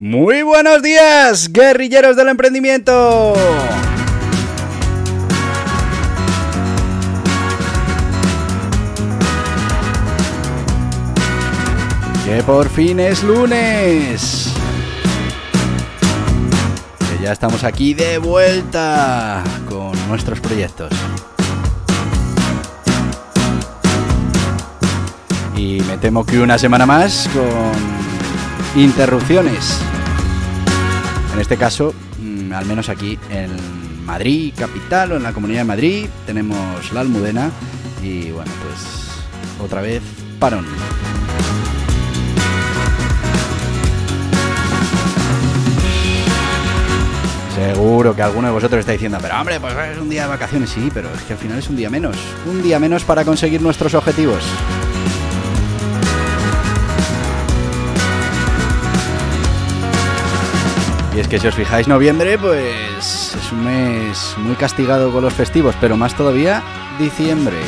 Muy buenos días, guerrilleros del emprendimiento. Que por fin es lunes. Que ya estamos aquí de vuelta con nuestros proyectos. Y me temo que una semana más con interrupciones. En este caso, mm, al menos aquí en Madrid, capital o en la Comunidad de Madrid, tenemos la Almudena y bueno, pues otra vez parón. Seguro que alguno de vosotros está diciendo, pero hombre, pues es un día de vacaciones, sí, pero es que al final es un día menos. Un día menos para conseguir nuestros objetivos. Y es que si os fijáis, noviembre, pues es un mes muy castigado con los festivos, pero más todavía diciembre.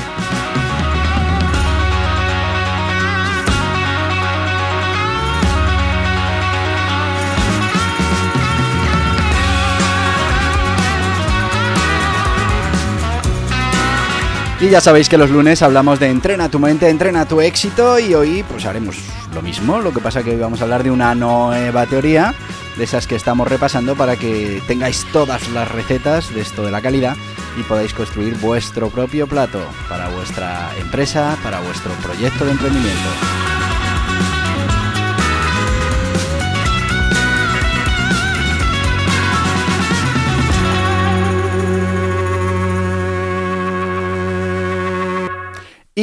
Y ya sabéis que los lunes hablamos de entrena tu mente, entrena tu éxito y hoy pues haremos lo mismo, lo que pasa que hoy vamos a hablar de una nueva teoría, de esas que estamos repasando para que tengáis todas las recetas de esto de la calidad y podáis construir vuestro propio plato para vuestra empresa, para vuestro proyecto de emprendimiento.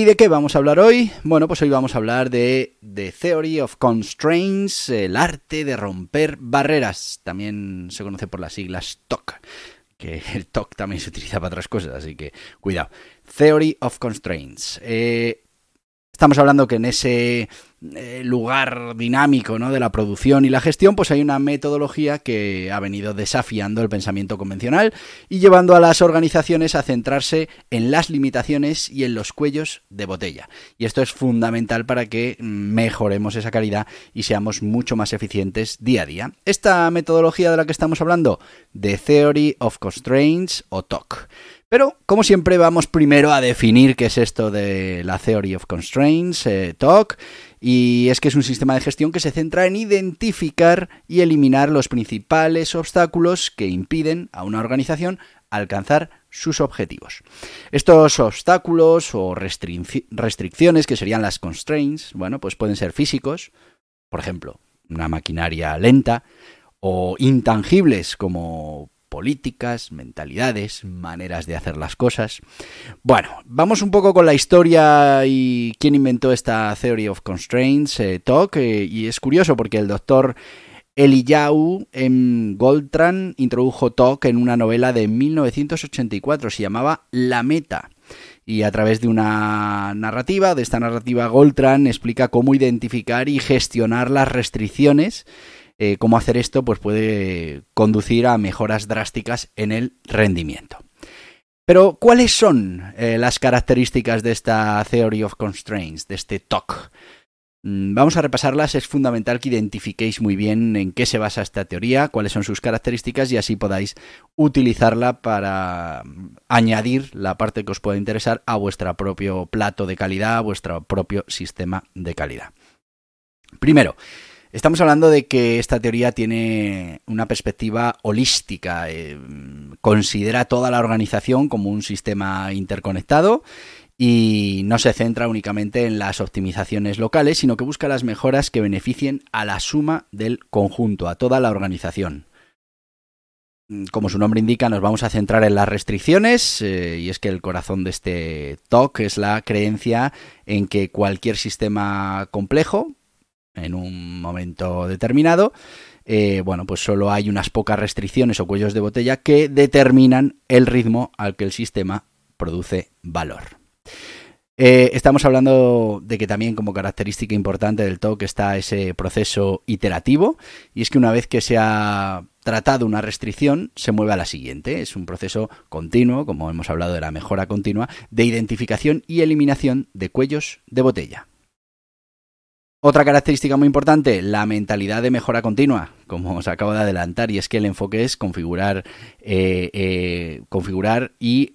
¿Y de qué vamos a hablar hoy? Bueno, pues hoy vamos a hablar de The Theory of Constraints, el arte de romper barreras. También se conoce por las siglas TOC, que el TOC también se utiliza para otras cosas, así que cuidado. Theory of Constraints. Eh, Estamos hablando que en ese eh, lugar dinámico ¿no? de la producción y la gestión, pues hay una metodología que ha venido desafiando el pensamiento convencional y llevando a las organizaciones a centrarse en las limitaciones y en los cuellos de botella. Y esto es fundamental para que mejoremos esa calidad y seamos mucho más eficientes día a día. Esta metodología de la que estamos hablando, The Theory of Constraints o TOC. Pero, como siempre, vamos primero a definir qué es esto de la Theory of Constraints, eh, TOC, y es que es un sistema de gestión que se centra en identificar y eliminar los principales obstáculos que impiden a una organización alcanzar sus objetivos. Estos obstáculos o restricciones, que serían las constraints, bueno, pues pueden ser físicos, por ejemplo, una maquinaria lenta, o intangibles como políticas, mentalidades, maneras de hacer las cosas. Bueno, vamos un poco con la historia y quién inventó esta Theory of Constraints eh, Talk. Eh, y es curioso porque el doctor Eliyahu M. Introdujo Talk en una novela de 1984, se llamaba La Meta. Y a través de una narrativa, de esta narrativa, Goldtran explica cómo identificar y gestionar las restricciones eh, cómo hacer esto pues puede conducir a mejoras drásticas en el rendimiento. Pero, ¿cuáles son eh, las características de esta Theory of Constraints, de este TOC? Mm, vamos a repasarlas, es fundamental que identifiquéis muy bien en qué se basa esta teoría, cuáles son sus características y así podáis utilizarla para mm, añadir la parte que os pueda interesar a vuestro propio plato de calidad, a vuestro propio sistema de calidad. Primero, Estamos hablando de que esta teoría tiene una perspectiva holística, eh, considera toda la organización como un sistema interconectado y no se centra únicamente en las optimizaciones locales, sino que busca las mejoras que beneficien a la suma del conjunto, a toda la organización. como su nombre indica, nos vamos a centrar en las restricciones eh, y es que el corazón de este talk es la creencia en que cualquier sistema complejo, en un momento determinado, eh, bueno, pues solo hay unas pocas restricciones o cuellos de botella que determinan el ritmo al que el sistema produce valor. Eh, estamos hablando de que también como característica importante del TOC está ese proceso iterativo y es que una vez que se ha tratado una restricción se mueve a la siguiente. Es un proceso continuo, como hemos hablado de la mejora continua, de identificación y eliminación de cuellos de botella. Otra característica muy importante, la mentalidad de mejora continua, como os acabo de adelantar, y es que el enfoque es configurar, eh, eh, configurar y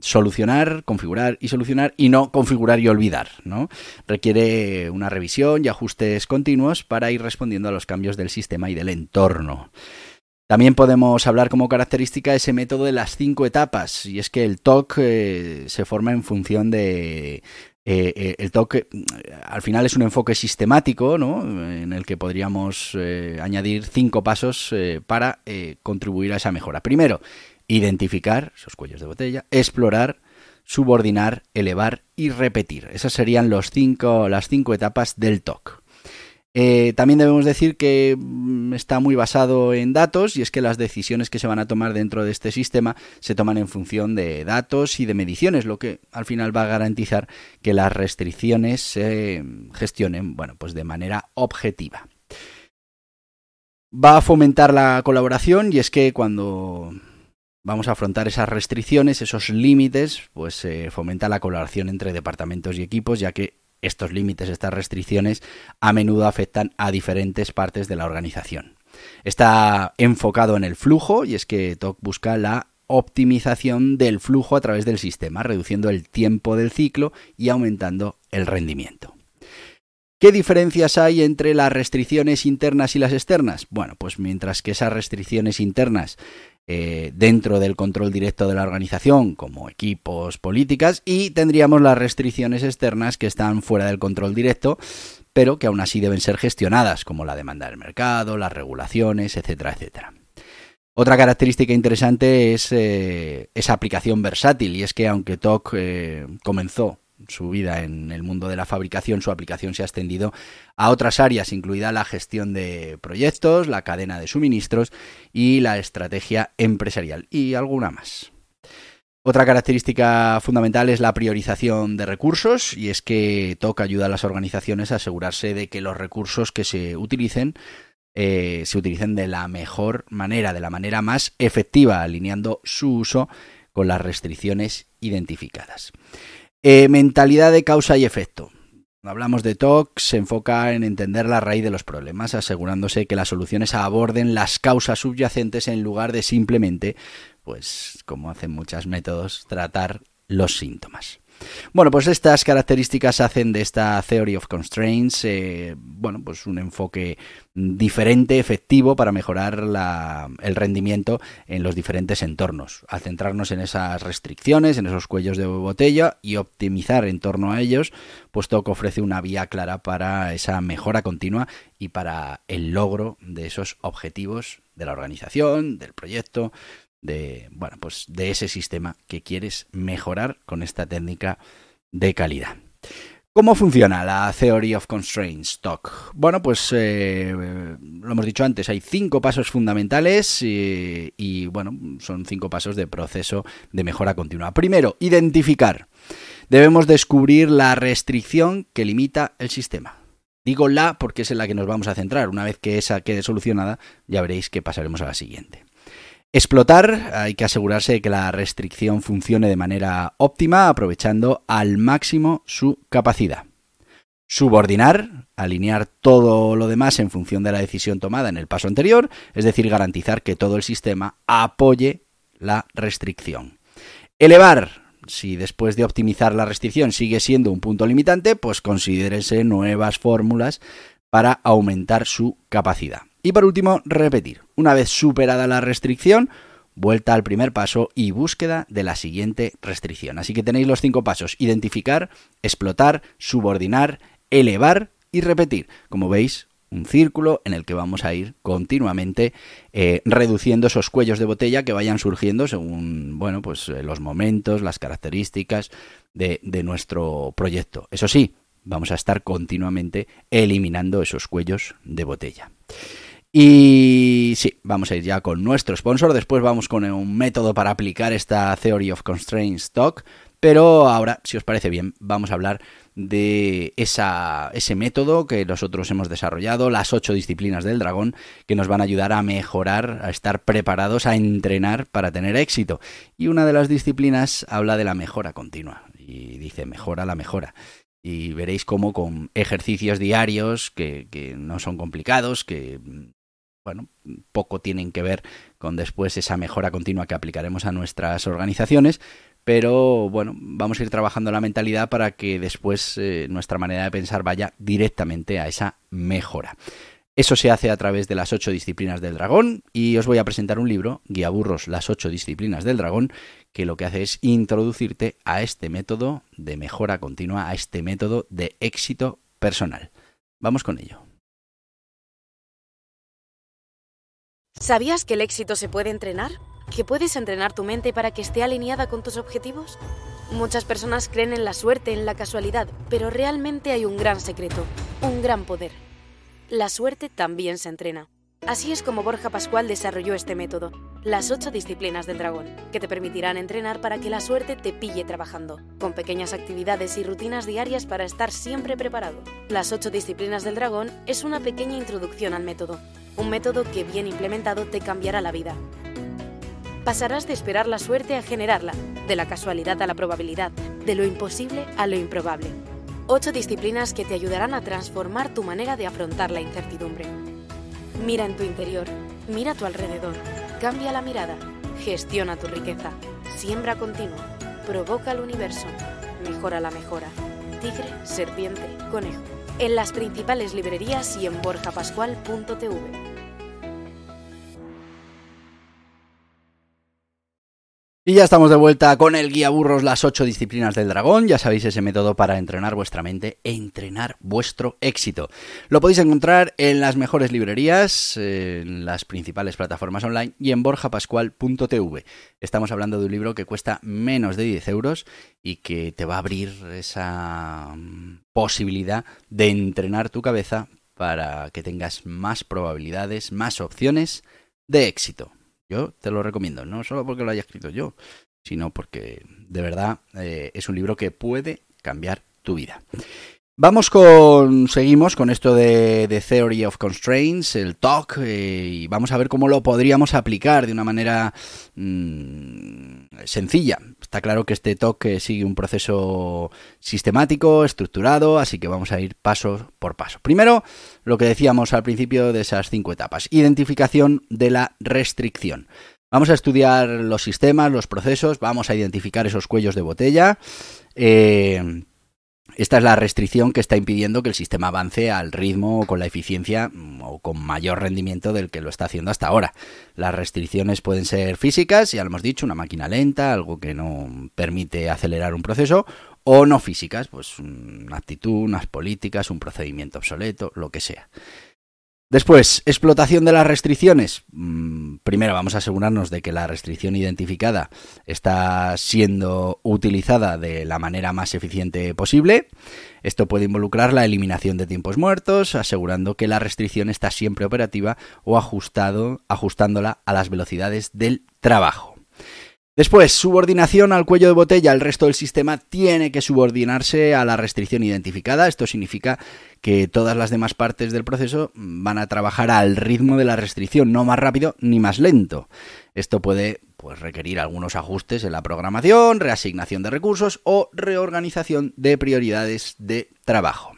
solucionar, configurar y solucionar y no configurar y olvidar, ¿no? Requiere una revisión y ajustes continuos para ir respondiendo a los cambios del sistema y del entorno. También podemos hablar como característica ese método de las cinco etapas, y es que el TOC eh, se forma en función de, eh, eh, el TOC al final es un enfoque sistemático, ¿no? En el que podríamos añadir cinco pasos para contribuir a esa mejora. Primero, identificar esos cuellos de botella, explorar, subordinar, elevar y repetir. Esas serían las cinco etapas del TOC. Eh, también debemos decir que mm, está muy basado en datos y es que las decisiones que se van a tomar dentro de este sistema se toman en función de datos y de mediciones, lo que al final va a garantizar que las restricciones se gestionen bueno, pues de manera objetiva. Va a fomentar la colaboración y es que cuando vamos a afrontar esas restricciones, esos límites, pues se fomenta la colaboración entre departamentos y equipos, ya que estos límites, estas restricciones, a menudo afectan a diferentes partes de la organización. Está enfocado en el flujo y es que TOC busca la optimización del flujo a través del sistema, reduciendo el tiempo del ciclo y aumentando el rendimiento. ¿Qué diferencias hay entre las restricciones internas y las externas? Bueno, pues mientras que esas restricciones internas eh, dentro del control directo de la organización, como equipos, políticas, y tendríamos las restricciones externas que están fuera del control directo, pero que aún así deben ser gestionadas, como la demanda del mercado, las regulaciones, etcétera, etcétera. Otra característica interesante es eh, esa aplicación versátil, y es que aunque TOC eh, comenzó su vida en el mundo de la fabricación, su aplicación se ha extendido a otras áreas, incluida la gestión de proyectos, la cadena de suministros y la estrategia empresarial y alguna más. Otra característica fundamental es la priorización de recursos y es que toca ayuda a las organizaciones a asegurarse de que los recursos que se utilicen eh, se utilicen de la mejor manera, de la manera más efectiva, alineando su uso con las restricciones identificadas. Eh, mentalidad de causa y efecto. Cuando hablamos de TOC, se enfoca en entender la raíz de los problemas, asegurándose que las soluciones aborden las causas subyacentes en lugar de simplemente, pues como hacen muchos métodos, tratar los síntomas. Bueno, pues estas características hacen de esta Theory of Constraints, eh, bueno, pues un enfoque diferente, efectivo para mejorar el rendimiento en los diferentes entornos. Al centrarnos en esas restricciones, en esos cuellos de botella y optimizar en torno a ellos, puesto que ofrece una vía clara para esa mejora continua y para el logro de esos objetivos de la organización, del proyecto, de, bueno, pues de ese sistema que quieres mejorar con esta técnica de calidad. ¿Cómo funciona la Theory of Constraints, TOC? Bueno, pues eh, lo hemos dicho antes, hay cinco pasos fundamentales y, y, bueno, son cinco pasos de proceso de mejora continua. Primero, identificar. Debemos descubrir la restricción que limita el sistema. Digo la porque es en la que nos vamos a centrar. Una vez que esa quede solucionada, ya veréis que pasaremos a la siguiente. Explotar, hay que asegurarse de que la restricción funcione de manera óptima, aprovechando al máximo su capacidad. Subordinar, alinear todo lo demás en función de la decisión tomada en el paso anterior, es decir, garantizar que todo el sistema apoye la restricción. Elevar, si después de optimizar la restricción sigue siendo un punto limitante, pues considérese nuevas fórmulas para aumentar su capacidad. Y por último, repetir. Una vez superada la restricción, vuelta al primer paso y búsqueda de la siguiente restricción. Así que tenéis los cinco pasos. Identificar, explotar, subordinar, elevar y repetir. Como veis, un círculo en el que vamos a ir continuamente eh, reduciendo esos cuellos de botella que vayan surgiendo según, bueno, pues eh, los momentos, las características de, de nuestro proyecto. Eso sí, vamos a estar continuamente eliminando esos cuellos de botella. Y sí, vamos a ir ya con nuestro sponsor. Después vamos con un método para aplicar esta Theory of Constraints Talk. Pero ahora, si os parece bien, vamos a hablar de ese método que nosotros hemos desarrollado, las ocho disciplinas del dragón, que nos van a ayudar a mejorar, a estar preparados, a entrenar para tener éxito. Y una de las disciplinas habla de la mejora continua. Y dice, mejora la mejora y veréis cómo con ejercicios diarios que, que, no son complicados, que bueno, poco tienen que ver con después esa mejora continua que aplicaremos a nuestras organizaciones, pero bueno, vamos a ir trabajando la mentalidad para que después eh, nuestra manera de pensar vaya directamente a esa mejora. Eso se hace a través de las ocho disciplinas del dragón y os voy a presentar un libro, Guía Burros, las ocho disciplinas del dragón, que lo que hace es introducirte a este método de mejora continua, a este método de éxito personal. Vamos con ello. ¿Sabías que el éxito se puede entrenar? ¿Que puedes entrenar tu mente para que esté alineada con tus objetivos? Muchas personas creen en la suerte, en la casualidad, pero realmente hay un gran secreto, un gran poder. La suerte también se entrena. Así es como Borja Pascual desarrolló este método, las ocho disciplinas del dragón, que te permitirán entrenar para que la suerte te pille trabajando, con pequeñas actividades y rutinas diarias para estar siempre preparado. Las ocho disciplinas del dragón es una pequeña introducción al método, un método que bien implementado te cambiará la vida pasarás de esperar la suerte a generarla, de la casualidad a la probabilidad, de lo imposible a lo improbable. Ocho disciplinas que te ayudarán a transformar tu manera de afrontar la incertidumbre. Mira en tu interior, mira a tu alrededor, cambia la mirada, gestiona tu riqueza, siembra continua, provoca el universo, mejora la mejora. Tigre, serpiente, conejo. En las principales librerías y en borjapascual.tv. Y ya estamos de vuelta con el guía burros, las ocho disciplinas del dragón. Ya sabéis ese método para entrenar vuestra mente e entrenar vuestro éxito. Lo podéis encontrar en las mejores librerías, en las principales plataformas online y en borjapascual.tv. Estamos hablando de un libro que cuesta menos de 10 euros y que te va a abrir esa mm, posibilidad de entrenar tu cabeza para que tengas más probabilidades, más opciones de éxito. Yo te lo recomiendo, no solo porque lo haya escrito yo, sino porque de verdad eh, es un libro que puede cambiar tu vida. Vamos con, seguimos con esto de, de Theory of Constraints, el talk, eh, y vamos a ver cómo lo podríamos aplicar de una manera mmm, sencilla. Está claro que este talk eh, sigue un proceso sistemático, estructurado, así que vamos a ir paso por paso. Primero, lo que decíamos al principio de esas cinco etapas, identificación de la restricción. Vamos a estudiar los sistemas, los procesos, vamos a identificar esos cuellos de botella. Eh, esta es la restricción que está impidiendo que el sistema avance al ritmo con la eficiencia mm, o con mayor rendimiento del que lo está haciendo hasta ahora. Las restricciones pueden ser físicas, ya lo hemos dicho, una máquina lenta, algo que no permite acelerar un proceso, o no físicas, pues una actitud, unas políticas, un procedimiento obsoleto, lo que sea. Después, explotación de las restricciones. Mm, primero vamos a asegurarnos de que la restricción identificada está siendo utilizada de la manera más eficiente posible. Esto puede involucrar la eliminación de tiempos muertos, asegurando que la restricción está siempre operativa o ajustándola a las velocidades del trabajo. Después, subordinación al cuello de botella. El resto del sistema tiene que subordinarse a la restricción identificada. Esto significa que todas las demás partes del proceso van a trabajar al ritmo de la restricción, no más rápido ni más lento. Esto puede pues, requerir algunos ajustes en la programación, reasignación de recursos o reorganización de prioridades de trabajo.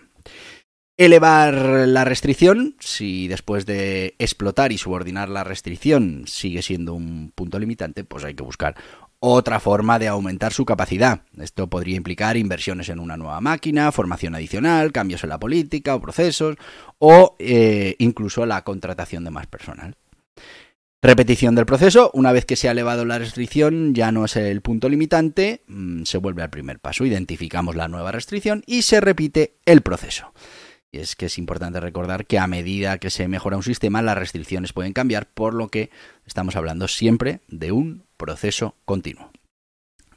Elevar la restricción, si después de explotar y subordinar la restricción sigue siendo un punto limitante, pues hay que buscar otra forma de aumentar su capacidad. Esto podría implicar inversiones en una nueva máquina, formación adicional, cambios en la política o procesos, o eh, incluso la contratación de más personal. Repetición del proceso, una vez que se ha elevado la restricción, ya no es el punto limitante, mm, se vuelve al primer paso, identificamos la nueva restricción y se repite el proceso. Y es que es importante recordar que a medida que se mejora un sistema, las restricciones pueden cambiar, por lo que estamos hablando siempre de un proceso continuo.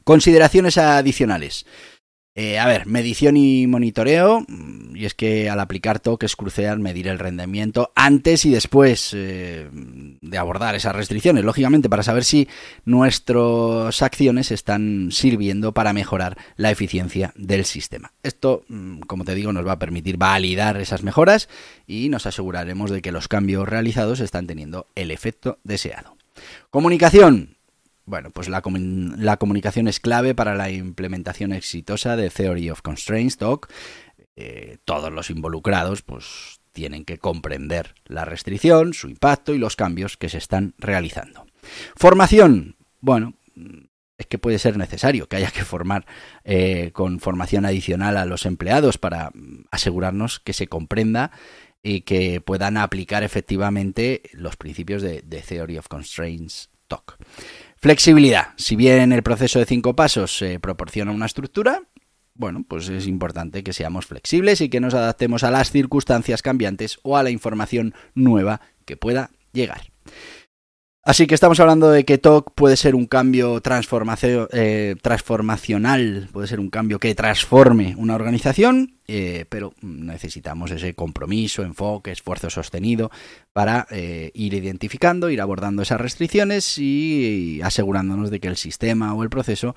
Consideraciones adicionales. Eh, a ver, medición y monitoreo. Y es que al aplicar TOC es crucial medir el rendimiento antes y después eh, de abordar esas restricciones, lógicamente, para saber si nuestras acciones están sirviendo para mejorar la eficiencia del sistema. Esto, mm, como te digo, nos va a permitir validar esas mejoras y nos aseguraremos de que los cambios realizados están teniendo el efecto deseado. Comunicación. Bueno, pues la, comunicación es clave para la implementación exitosa de Theory of Constraints, TOC. Eh, todos los involucrados pues, tienen que comprender la restricción, su impacto y los cambios que se están realizando. Formación. Bueno, es que puede ser necesario que haya que formar eh, con formación adicional a los empleados para asegurarnos que se comprenda y que puedan aplicar efectivamente los principios de, de Theory of Constraints TOC. Flexibilidad. Si bien el proceso de cinco pasos eh, proporciona una estructura, bueno, pues es importante que seamos flexibles y que nos adaptemos a las circunstancias cambiantes o a la información nueva que pueda llegar. Así que estamos hablando de que TOC puede ser un cambio eh, transformacional, puede ser un cambio que transforme una organización, eh, pero necesitamos ese compromiso, enfoque, esfuerzo sostenido para eh, ir identificando, ir abordando esas restricciones y asegurándonos de que el sistema o el proceso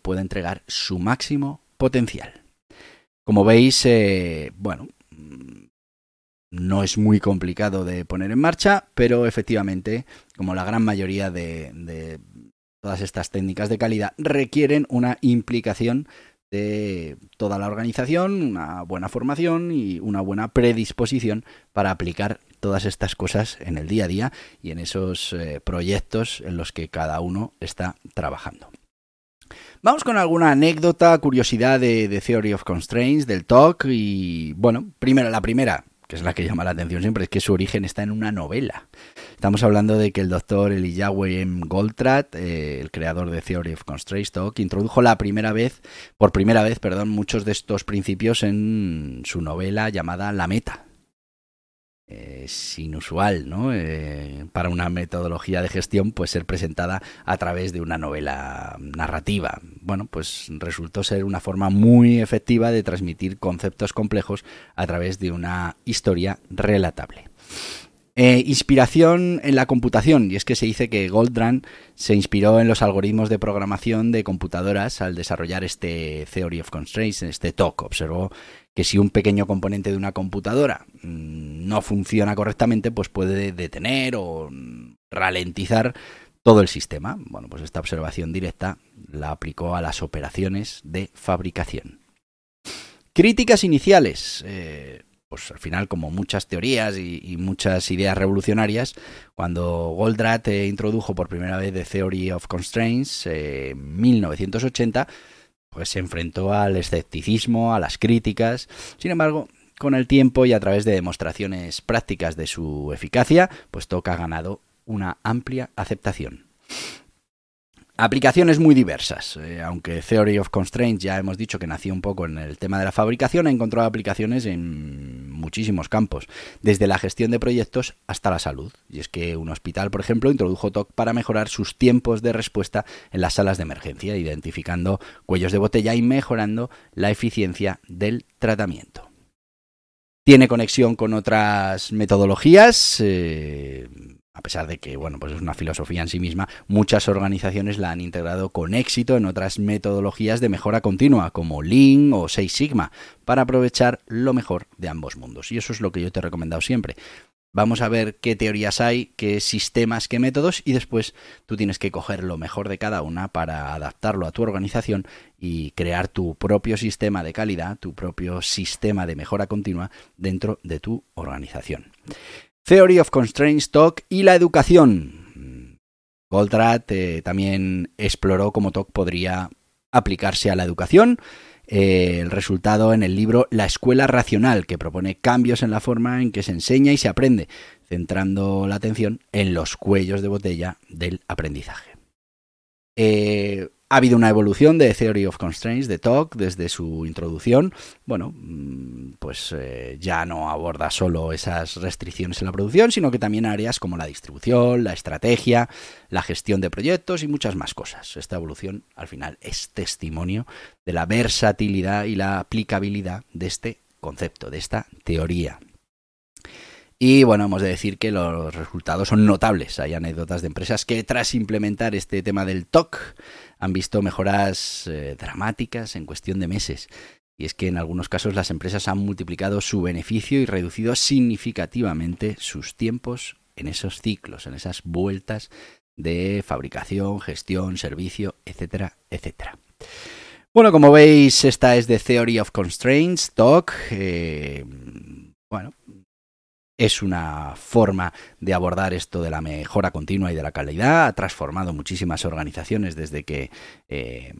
pueda entregar su máximo potencial. Como veis, bueno, no es muy complicado de poner en marcha, pero efectivamente, como la gran mayoría de, todas estas técnicas de calidad, requieren una implicación de toda la organización, una buena formación y una buena predisposición para aplicar todas estas cosas en el día a día y en esos eh, proyectos en los que cada uno está trabajando. Vamos con alguna anécdota, curiosidad de, de Theory of Constraints, del talk y bueno, primero, la primera, que es la que llama la atención siempre, es que su origen está en una novela. Estamos hablando de que el doctor Elijah M. Goldrat, eh, el creador de Theory of Constraints Talk, introdujo la primera vez, por primera vez, perdón, muchos de estos principios en su novela llamada La Meta, es inusual, ¿no? Eh, para una metodología de gestión, pues ser presentada a través de una novela narrativa. Bueno, pues resultó ser una forma muy efectiva de transmitir conceptos complejos a través de una historia relatable. Eh, inspiración en la computación, y es que se dice que Goldran se inspiró en los algoritmos de programación de computadoras al desarrollar este Theory of Constraints, este TOC. Observó que si un pequeño componente de una computadora mm, no funciona correctamente, pues puede detener o ralentizar todo el sistema. Bueno, pues esta observación directa la aplicó a las operaciones de fabricación. Críticas iniciales. Eh, pues al final, como muchas teorías y, muchas ideas revolucionarias, cuando Goldratt eh, introdujo por primera vez The Theory of Constraints eh, en 1980, pues se enfrentó al escepticismo, a las críticas. Sin embargo, con el tiempo y a través de demostraciones prácticas de su eficacia, pues Toca ha ganado una amplia aceptación. Aplicaciones muy diversas. Eh, aunque Theory of Constraints ya hemos dicho que nació un poco en el tema de la fabricación, ha encontrado aplicaciones en muchísimos campos, desde la gestión de proyectos hasta la salud. Y es que un hospital, por ejemplo, introdujo TOC para mejorar sus tiempos de respuesta en las salas de emergencia, identificando cuellos de botella y mejorando la eficiencia del tratamiento. Tiene conexión con otras metodologías. Eh, a pesar de que, bueno, pues es una filosofía en sí misma, muchas organizaciones la han integrado con éxito en otras metodologías de mejora continua, como Lean o Six Sigma, para aprovechar lo mejor de ambos mundos. Y eso es lo que yo te he recomendado siempre. Vamos a ver qué teorías hay, qué sistemas, qué métodos y después tú tienes que coger lo mejor de cada una para adaptarlo a tu organización y crear tu propio sistema de calidad, tu propio sistema de mejora continua dentro de tu organización. Theory of Constraints Talk y la educación. Goldratt eh, también exploró cómo TOC podría aplicarse a la educación. Eh, el resultado en el libro La Escuela Racional, que propone cambios en la forma en que se enseña y se aprende, centrando la atención en los cuellos de botella del aprendizaje. Eh, Ha habido una evolución de Theory of Constraints, de TOC, desde su introducción. Bueno, mm, pues eh, ya no aborda solo esas restricciones en la producción, sino que también áreas como la distribución, la estrategia, la gestión de proyectos y muchas más cosas. Esta evolución, al final, es testimonio de la versatilidad y la aplicabilidad de este concepto, de esta teoría. Y bueno, hemos de decir que los resultados son notables. Hay anécdotas de empresas que tras implementar este tema del TOC han visto mejoras eh, dramáticas en cuestión de meses. Y es que en algunos casos las empresas han multiplicado su beneficio y reducido significativamente sus tiempos en esos ciclos, en esas vueltas de fabricación, gestión, servicio, etcétera, etcétera. Bueno, como veis, esta es de Theory of Constraints, TOC. Eh, bueno, es una forma de abordar esto de la mejora continua y de la calidad. Ha transformado muchísimas organizaciones desde que eh,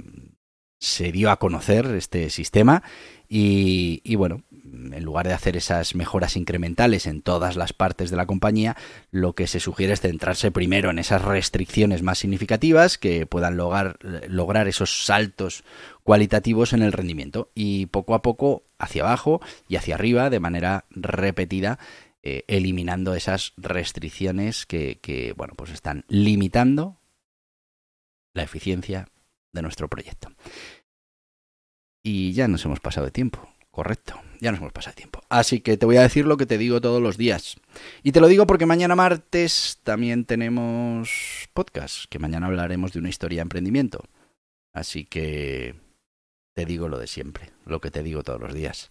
se dio a conocer este sistema y, bueno, en lugar de hacer esas mejoras incrementales en todas las partes de la compañía, lo que se sugiere es centrarse primero en esas restricciones más significativas que puedan lograr, lograr esos saltos cualitativos en el rendimiento y poco a poco hacia abajo y hacia arriba de manera repetida eh, eliminando esas restricciones que, bueno, pues están limitando la eficiencia de nuestro proyecto. Y ya nos hemos pasado de tiempo, correcto, ya nos hemos pasado de tiempo. Así que te voy a decir lo que te digo todos los días. Y te lo digo porque mañana martes también tenemos podcast, que mañana hablaremos de una historia de emprendimiento. Así que te digo lo de siempre, lo que te digo todos los días.